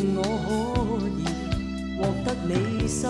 令我可以获得你心，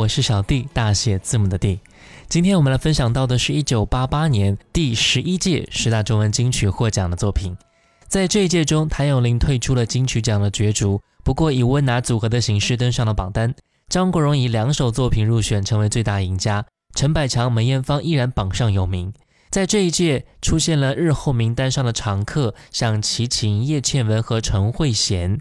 我是小 D，大写字母的 D。今天我们来分享到的是一九八八年第十一届十大中文金曲获奖的作品。在这一届中，谭咏麟退出了金曲奖的角逐，不过以温拿组合的形式登上了榜单。张国荣以两首作品入选，成为最大赢家。陈百强、梅艳芳依然榜上有名。在这一届出现了日后名单上的常客，像齐秦、叶倩文和陈慧娴。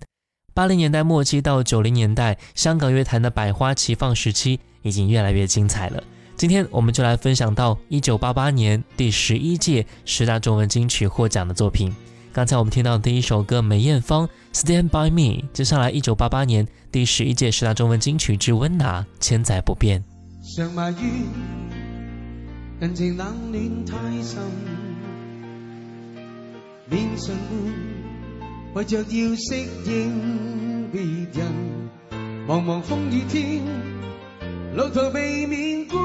八零年代末期到九零年代，香港乐坛的百花齐放时期已经越来越精彩了。今天我们就来分享到一九八八年第十一届十大中文金曲获奖的作品。刚才我们听到第一首歌《梅艳芳 Stand by Me》，接下来一九八八年第十一届十大中文金曲之《温拿千载不变》。为着要适应别人，茫茫风雨天，路途避免孤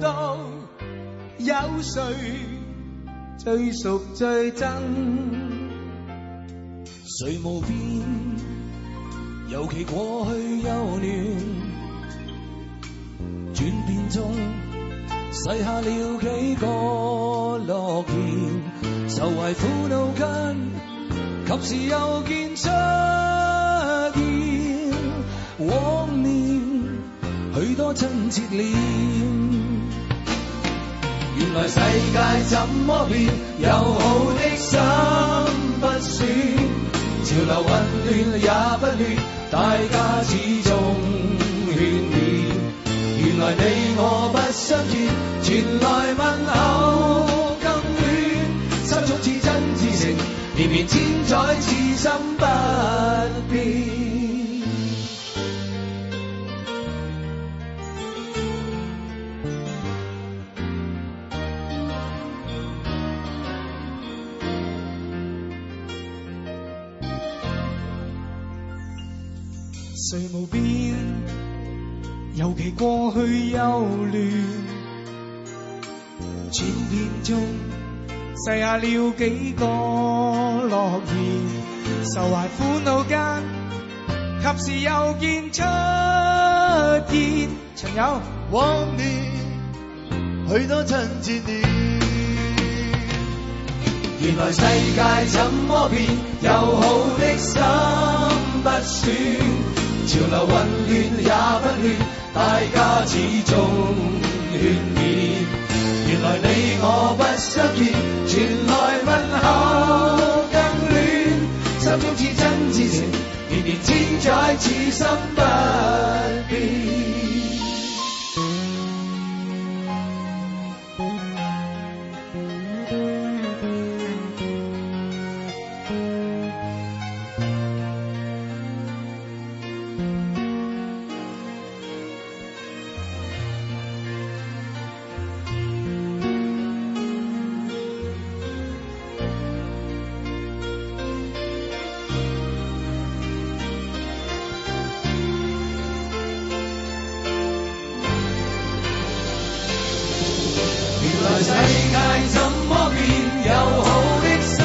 独，有谁最熟最真？谁无变，尤其过去幽怨，转变中，洗下了几个诺言，愁怀苦恼间。及时又见出现，往年许多亲切脸。原来世界怎么变，友好的心不损，潮流混乱也不乱，大家始终眷恋。原来你我不相见，全来问候。年年千载，此心不变。谁无变？尤其过去幽乱，转变中剩下了几个？乐言愁怀苦恼间，及时又见出言，曾有往年许多亲切面。原来世界怎么变，友好的心不损，潮流混乱也不乱，大家始终眷恋。原来你我不相见，全来。解此心不变。原世界怎么变，友好的心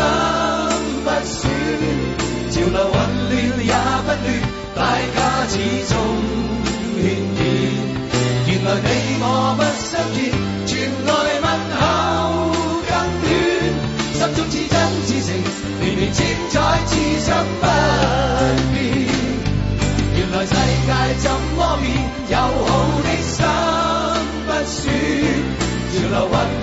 不损，潮流混乱也不乱，大家始终团结。原来你我不相见，传来问候更暖，心中至真至诚，年年千载之心不变。原来世界怎么变，友好的心不损，潮流混。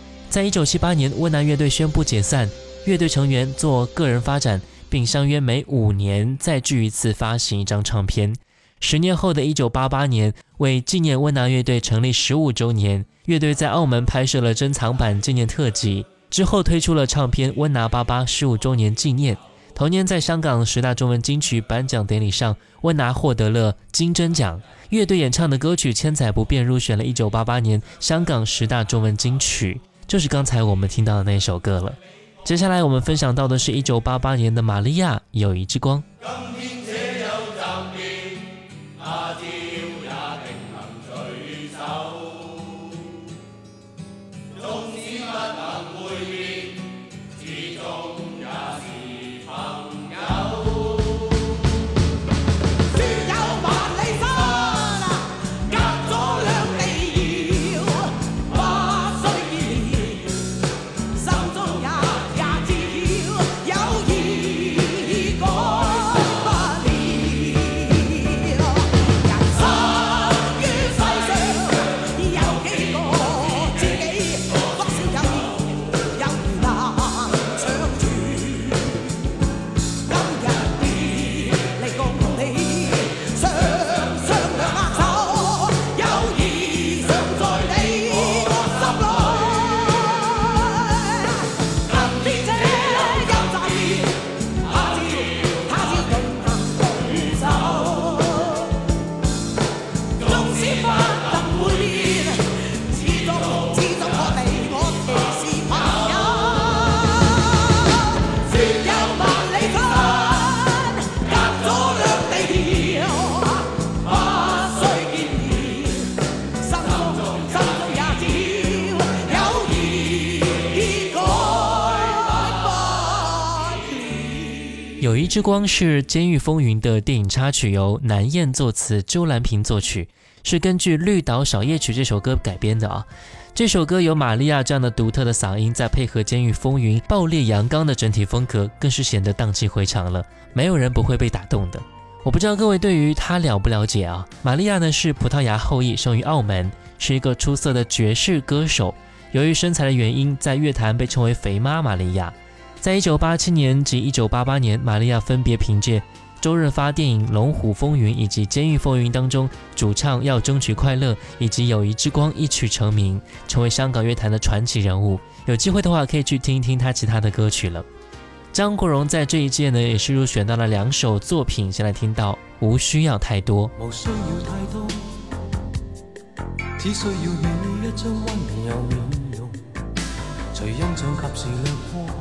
在一九七八年，温拿乐队宣布解散，乐队成员做个人发展，并相约每五年再聚一次，发行一张唱片。十年后的一九八八年，为纪念温拿乐队成立十五周年，乐队在澳门拍摄了珍藏版纪念特辑，之后推出了唱片《温拿八八十五周年纪念》。同年，在香港十大中文金曲颁奖典礼上，温拿获得了金针奖，乐队演唱的歌曲《千载不变》入选了一九八八年香港十大中文金曲。就是刚才我们听到的那首歌了。接下来我们分享到的是一九八八年的《玛利亚友谊之光》。之光是《监狱风云》的电影插曲，由南燕作词，周兰萍作曲，是根据《绿岛小夜曲》这首歌改编的啊。这首歌由玛利亚这样的独特的嗓音再配合《监狱风云》爆裂阳刚的整体风格，更是显得荡气回肠了。没有人不会被打动的。我不知道各位对于她了不了解啊。玛利亚呢是葡萄牙后裔，生于澳门，是一个出色的爵士歌手。由于身材的原因，在乐坛被称为“肥妈”玛利亚。在一九八七年及一九八八年，玛利亚分别凭借周润发电影《龙虎风云》以及《监狱风云》当中主唱《要争取快乐》以及《友谊之光》一曲成名，成为香港乐坛的传奇人物。有机会的话，可以去听一听他其他的歌曲了。张国荣在这一届呢，也是入选到了两首作品，先在听到《无需要太多》。只需要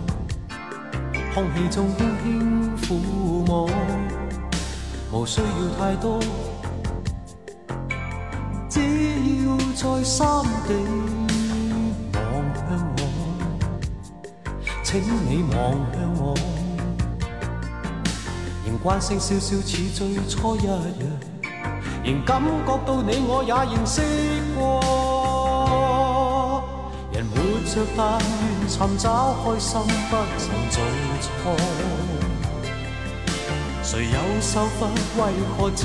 你空气中轻轻抚摸，无需要太多，只要在心底望向我，请你望向我，仍关心笑笑似最初一样，仍感觉到你我也认识过。着，但愿寻找开心，不曾做错。谁有受罚？为何只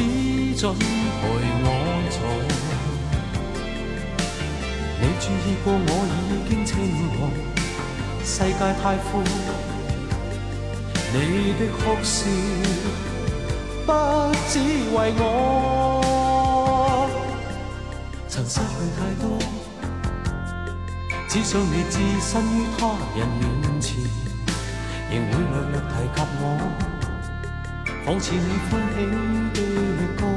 准陪我坐？你注意过我已经清空，世界太宽。你的哭笑不只为我，曾失去太多。只想你置身于他人面前，仍会略略提及我，仿似你欢喜的歌，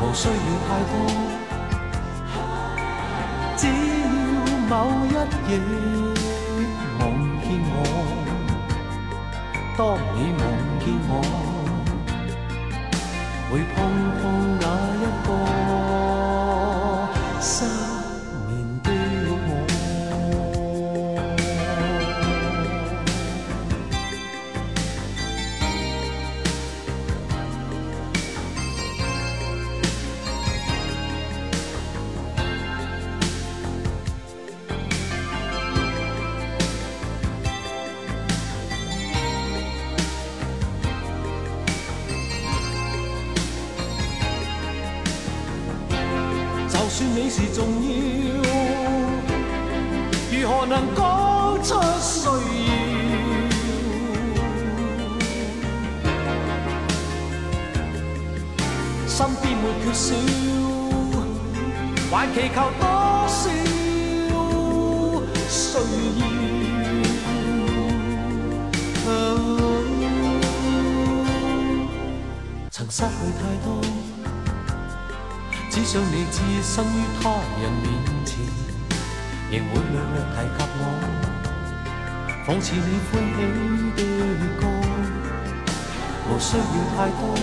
无需要太多，只要某一夜梦见我，当你梦见我，会碰碰眼。祈求多少需要？曾失去太多，只想你置身于他人面前，仍会略略提及我，仿似你欢喜的歌。无需要太多，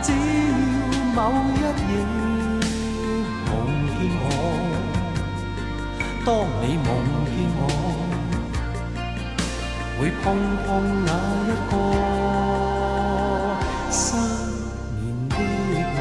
只要某一夜。见我当你梦见我会碰碰那一个失眠的我。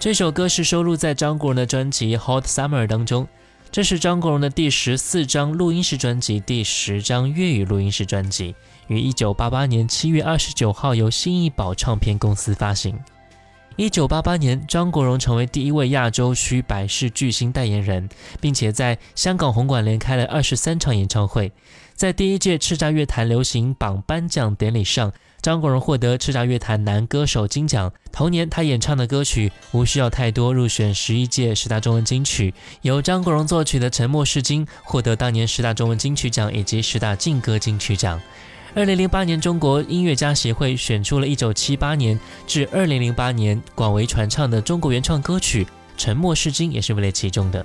这首歌是收录在张国荣的专辑 Hot Summer 当中。这是张国荣的第十四张录音室专辑，第十张粤语录音室专辑，于一九八八年七月二十九号由新艺宝唱片公司发行。一九八八年，张国荣成为第一位亚洲区百事巨星代言人，并且在香港红馆连开了二十三场演唱会。在第一届叱咤乐坛流行榜颁奖典礼上。张国荣获得叱咤乐坛男歌手金奖。同年，他演唱的歌曲《无需要太多》入选十一届十大中文金曲。由张国荣作曲的《沉默是金》获得当年十大中文金曲奖以及十大劲歌金曲奖。二零零八年，中国音乐家协会选出了一九七八年至二零零八年广为传唱的中国原创歌曲，《沉默是金》也是位列其中的。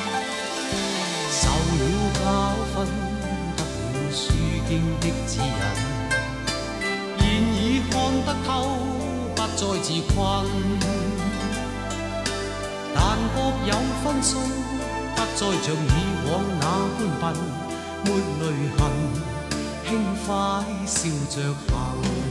交分得了书经的指引，现已看得透，不再自困。但觉有分数，不再像以往那般笨，抹泪痕，轻快笑着行。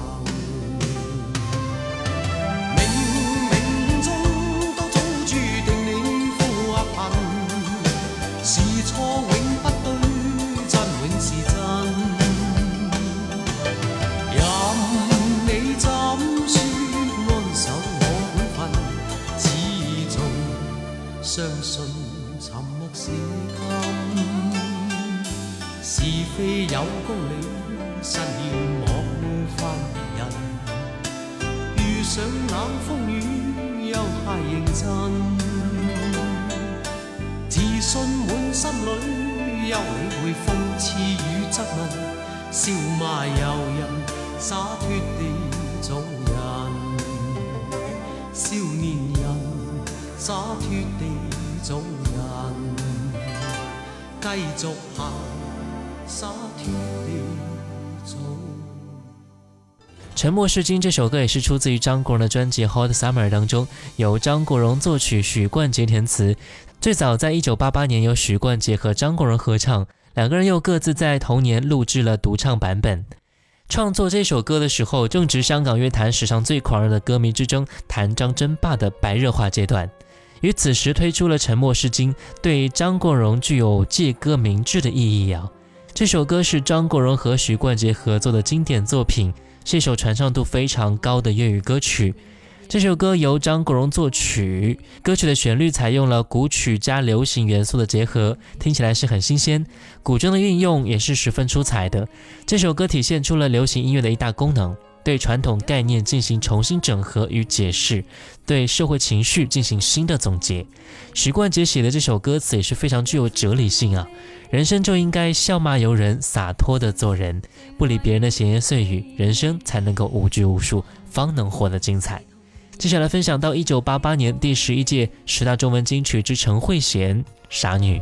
九公里，失言莫犯人。遇上冷風雨，休太認真，自信滿心裏，休理会諷刺與質問。笑骂由人，灑脱地做人。少年人，洒脱地做人，繼續行。沉默是金这首歌也是出自于张国荣的专辑《Hot Summer》当中，由张国荣作曲，许冠杰填词。最早在一九八八年由许冠杰和张国荣合唱，两个人又各自在同年录制了独唱版本。创作这首歌的时候，正值香港乐坛史上最狂热的歌迷之争——谈张争霸的白热化阶段。于此时推出了《沉默是金》，对张国荣具有借歌明志的意义啊。这首歌是张国荣和许冠杰合作的经典作品，是一首传唱度非常高的粤语歌曲。这首歌由张国荣作曲，歌曲的旋律采用了古曲加流行元素的结合，听起来是很新鲜。古筝的运用也是十分出彩的。这首歌体现出了流行音乐的一大功能。对传统概念进行重新整合与解释，对社会情绪进行新的总结。许冠杰写的这首歌词也是非常具有哲理性啊！人生就应该笑骂由人，洒脱的做人，不理别人的闲言碎语，人生才能够无拘无束，方能活得精彩。接下来分享到一九八八年第十一届十大中文金曲之陈慧娴《傻女》。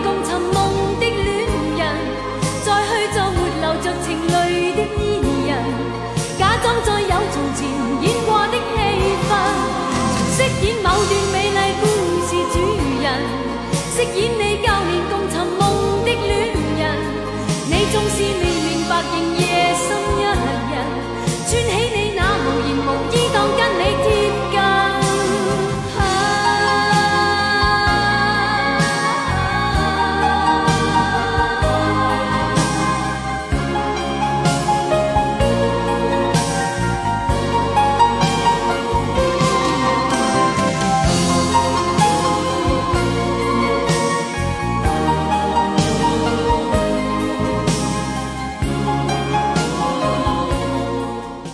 段美丽故事主人，饰演你旧年共寻梦的恋人，你纵是未明白。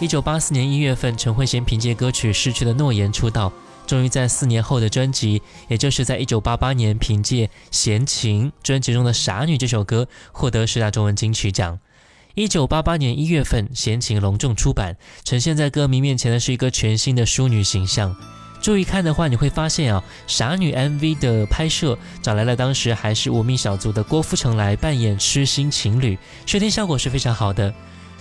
一九八四年一月份，陈慧娴凭借歌曲《逝去的诺言》出道，终于在四年后的专辑，也就是在一九八八年，凭借《弦情》专辑中的《傻女》这首歌，获得十大中文金曲奖。一九八八年一月份，《闲情》隆重出版，呈现在歌迷面前的是一个全新的淑女形象。注意看的话，你会发现啊，《傻女》MV 的拍摄找来了当时还是无名小卒的郭富城来扮演痴心情侣，视听效果是非常好的。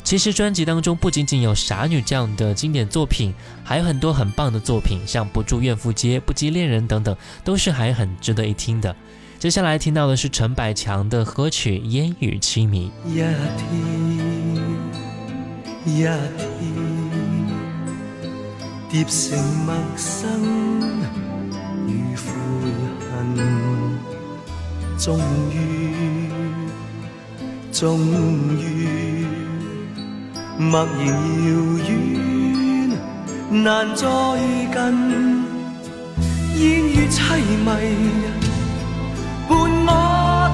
其实专辑当中不仅仅有《傻女》这样的经典作品，还有很多很棒的作品，像《不住怨妇街》《不羁恋人》等等，都是还很值得一听的。接下来听到的是陈百强的歌曲《烟雨凄迷》。一天一天，叠成陌生与悔恨，终于，终于。默然遥远，难再近。烟雨凄迷，伴我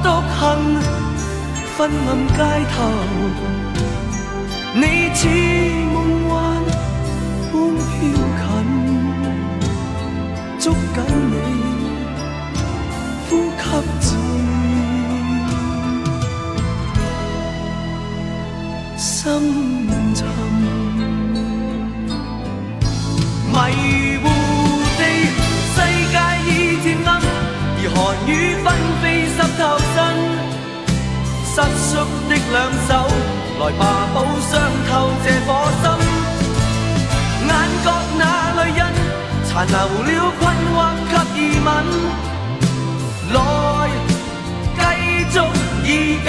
独行。昏暗街头，你似梦幻般飘近，捉紧你。深沉，迷糊地，世界已渐暗，而寒雨纷飞湿透身。失缩的两手，来吧，补伤透这颗心。眼角那泪印，残留了困惑及疑问。来，继续依紧。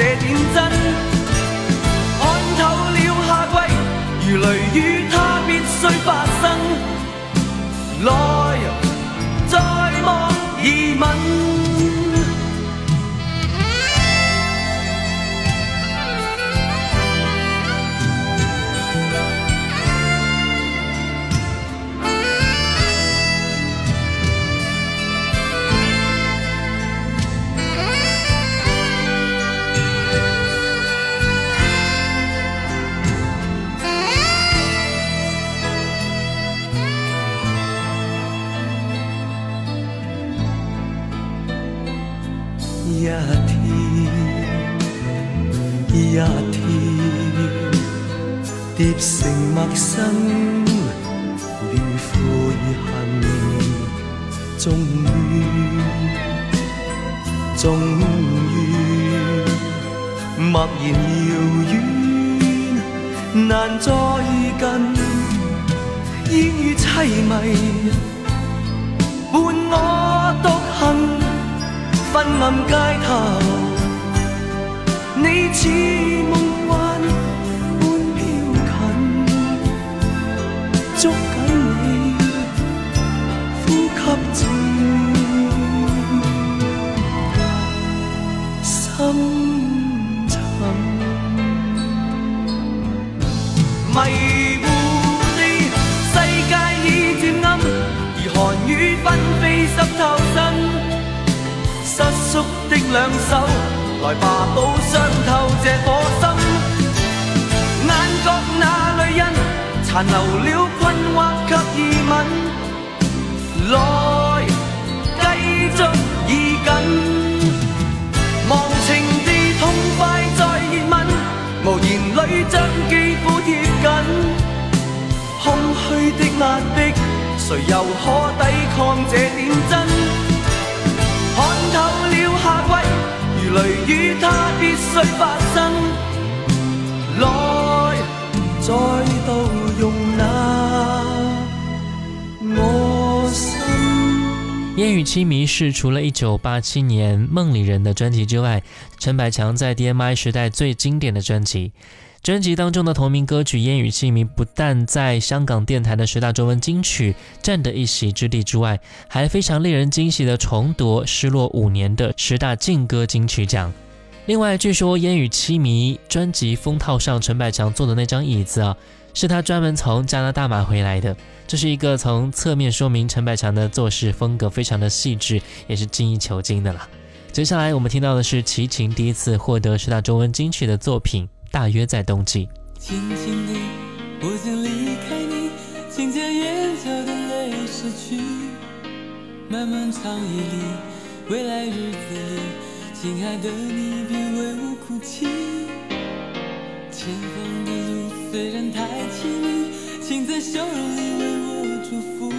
这点真，看透了夏季，如雷雨，它必须发生，来，再莫疑问。一天一天，叠成陌生与悔恨，终于，终于，默然遥远，难再近，烟雨凄迷，伴我独行。昏暗街头，你似梦幻。的两手，来吧，补伤透这颗心。眼角那泪印，残留了困惑及疑问。来，继续依紧，忘情地痛快再热吻，无言里将肌肤贴紧。空虚的压迫，谁又可抵抗这点真？看透。雷雨，它必须发生。来，再度容纳我心。《烟雨凄迷是除了一九八七年《梦里人》的专辑之外，陈百强在 D M I 时代最经典的专辑。专辑当中的同名歌曲《烟雨凄迷》不但在香港电台的十大中文金曲占得一席之地之外，还非常令人惊喜的重夺失落五年的十大劲歌金曲奖。另外，据说《烟雨凄迷》专辑封套上陈百强坐的那张椅子啊，是他专门从加拿大买回来的。这是一个从侧面说明陈百强的做事风格非常的细致，也是精益求精的了。接下来我们听到的是齐秦第一次获得十大中文金曲的作品。大约在冬季，轻轻的，我想离开你，请将眼角的泪拭去，漫漫长夜里，未来日子里，亲爱的你别为我哭泣，前方的路虽然太凄迷，请在笑容里为我祝福，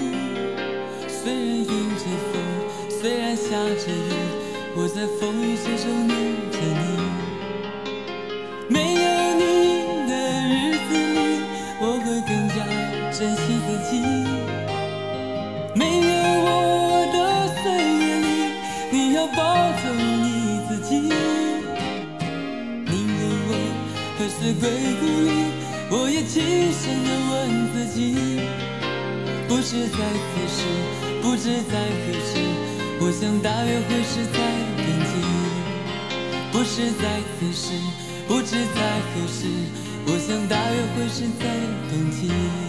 虽然迎着风，虽然下着雨，我在风雨之中。归孤立，我也轻声地问自己，不知在何时，不知在何时，我想大约会是在冬季。不是在此时，不知在何时，我想大约会是在冬季。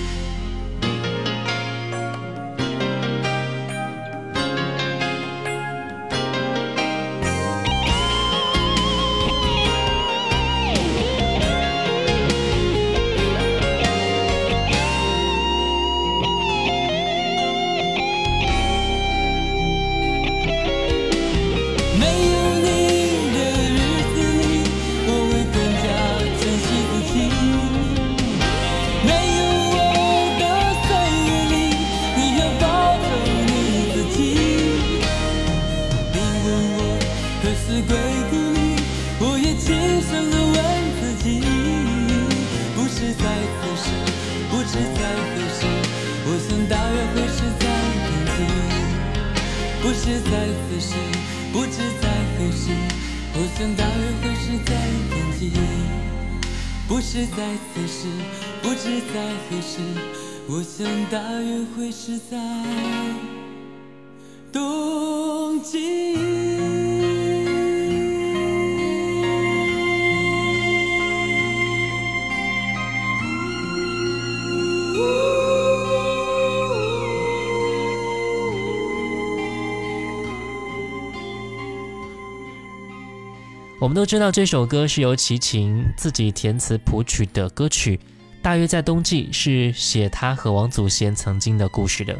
我们都知道这首歌是由齐秦自己填词谱曲的歌曲，大约在冬季，是写他和王祖贤曾经的故事的。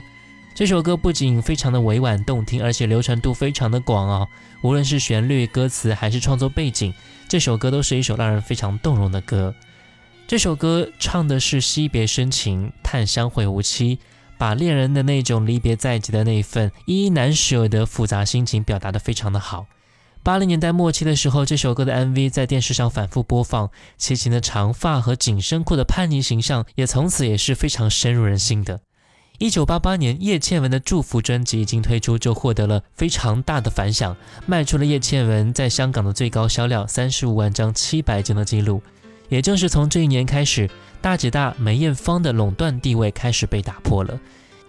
这首歌不仅非常的委婉动听，而且流传度非常的广哦。无论是旋律、歌词还是创作背景，这首歌都是一首让人非常动容的歌。这首歌唱的是惜别深情，叹相会无期，把恋人的那种离别在即的那份依依难舍的复杂心情表达的非常的好。八零年代末期的时候，这首歌的 MV 在电视上反复播放，齐秦的长发和紧身裤的叛逆形象也从此也是非常深入人心的。一九八八年，叶倩文的《祝福》专辑一经推出，就获得了非常大的反响，卖出了叶倩文在香港的最高销量三十五万张七百斤的记录。也正是从这一年开始，大姐大梅艳芳的垄断地位开始被打破了。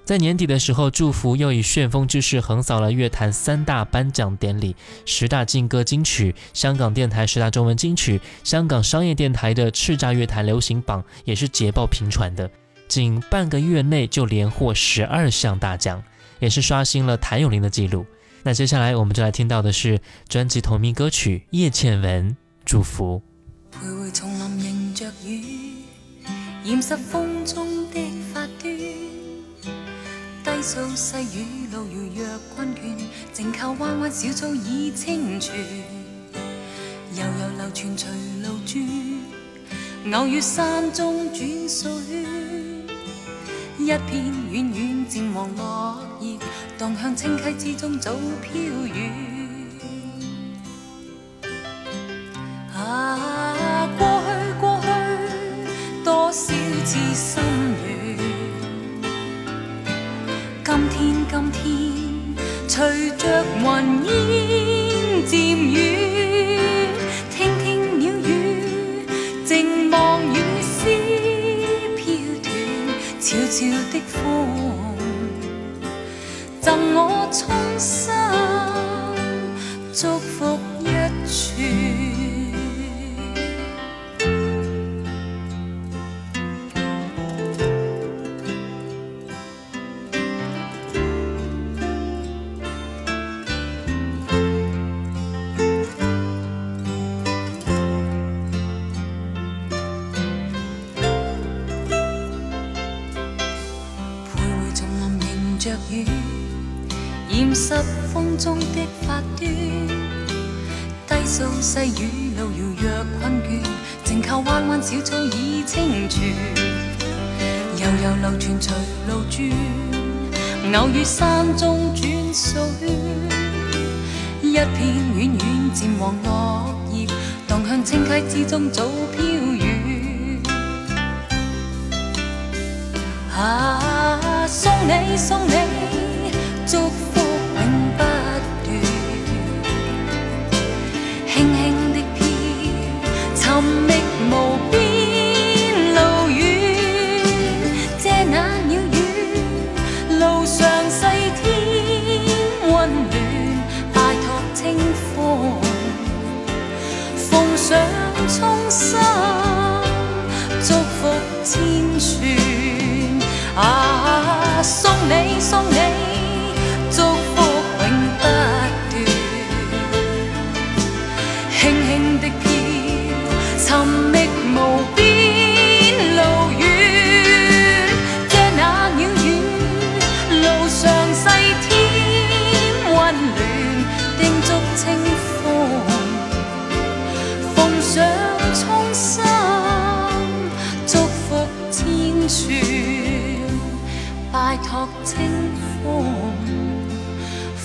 在年底的时候，祝福又以旋风之势横扫了乐坛三大颁奖典礼、十大劲歌金曲、香港电台十大中文金曲、香港商业电台的叱咤乐坛流行榜，也是捷报频传的。仅半个月内就连获十二项大奖，也是刷新了谭咏麟的记录。那接下来我们就来听到的是专辑同名歌曲《叶倩文祝福》。低诉细雨露，如若困倦，静靠弯弯小草倚清泉，悠悠流泉随路转，偶遇山中转水圈，一片远远渐黄落叶，荡向清溪之中早飘远。啊，过去过去，多少次。一片远远渐黄落叶，荡向青溪之中，早飘远。啊，送你，送你。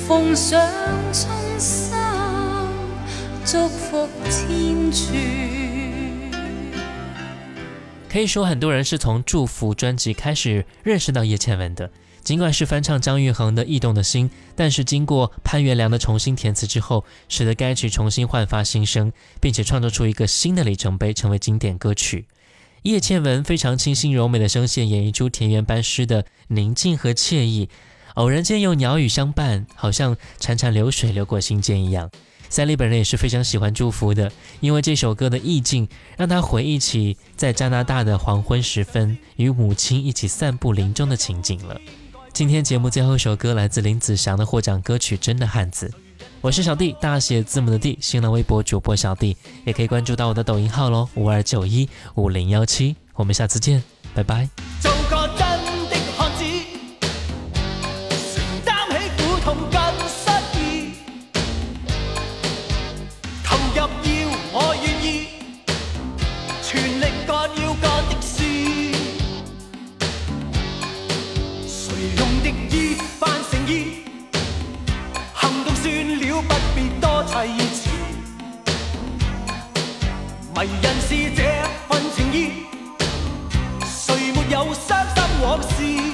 奉上衷心祝福可以说，很多人是从《祝福》专辑开始认识到叶倩文的。尽管是翻唱张玉恒的《驿动的心》，但是经过潘源良的重新填词之后，使得该曲重新焕发新生，并且创作出一个新的里程碑，成为经典歌曲。叶倩文非常清新柔美的声线，演绎出田园般诗的宁静和惬意。偶然间有鸟语相伴，好像潺潺流水流过心间一样。三立本人也是非常喜欢祝福的，因为这首歌的意境让他回忆起在加拿大的黄昏时分与母亲一起散步林中的情景了。今天节目最后一首歌来自林子祥的获奖歌曲《真的汉子》。我是小弟，大写字母的弟，新浪微博主播小弟，也可以关注到我的抖音号喽，五二九一五零幺七。我们下次见，拜拜。迷人是这份情意，谁没有伤心往事？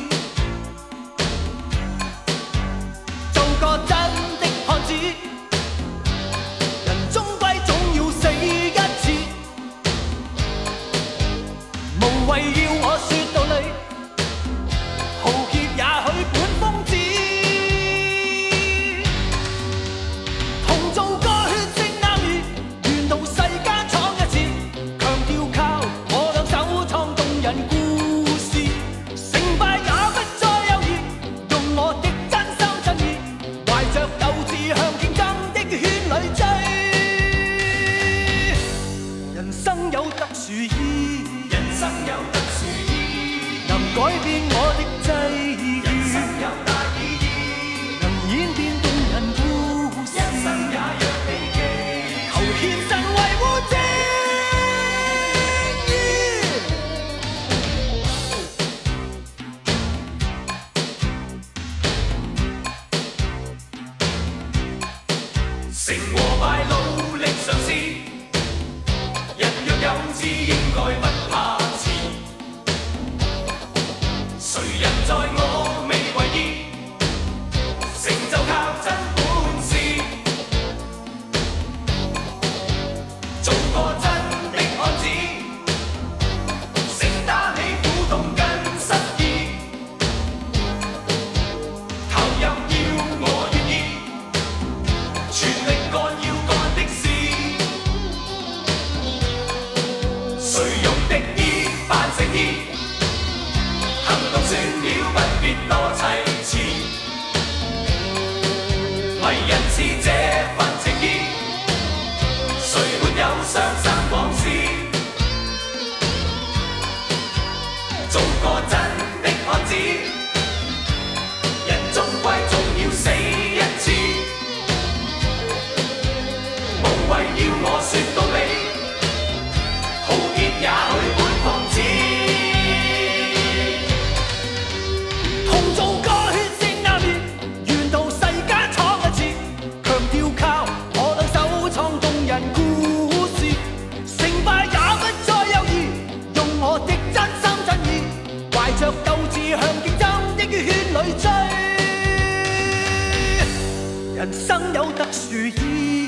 人生有特殊意义，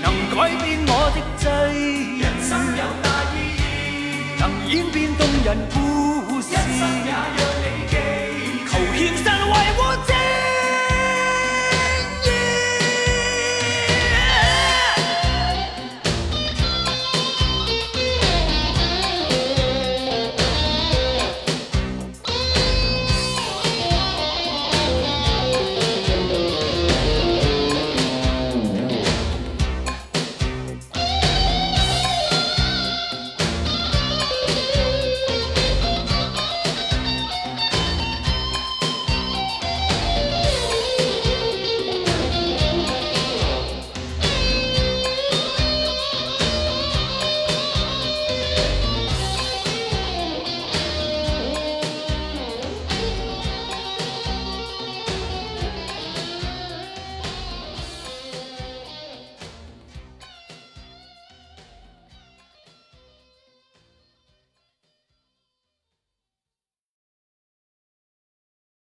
能改变我的际义，能演变动人故事，生也让你记。求虔诚维护。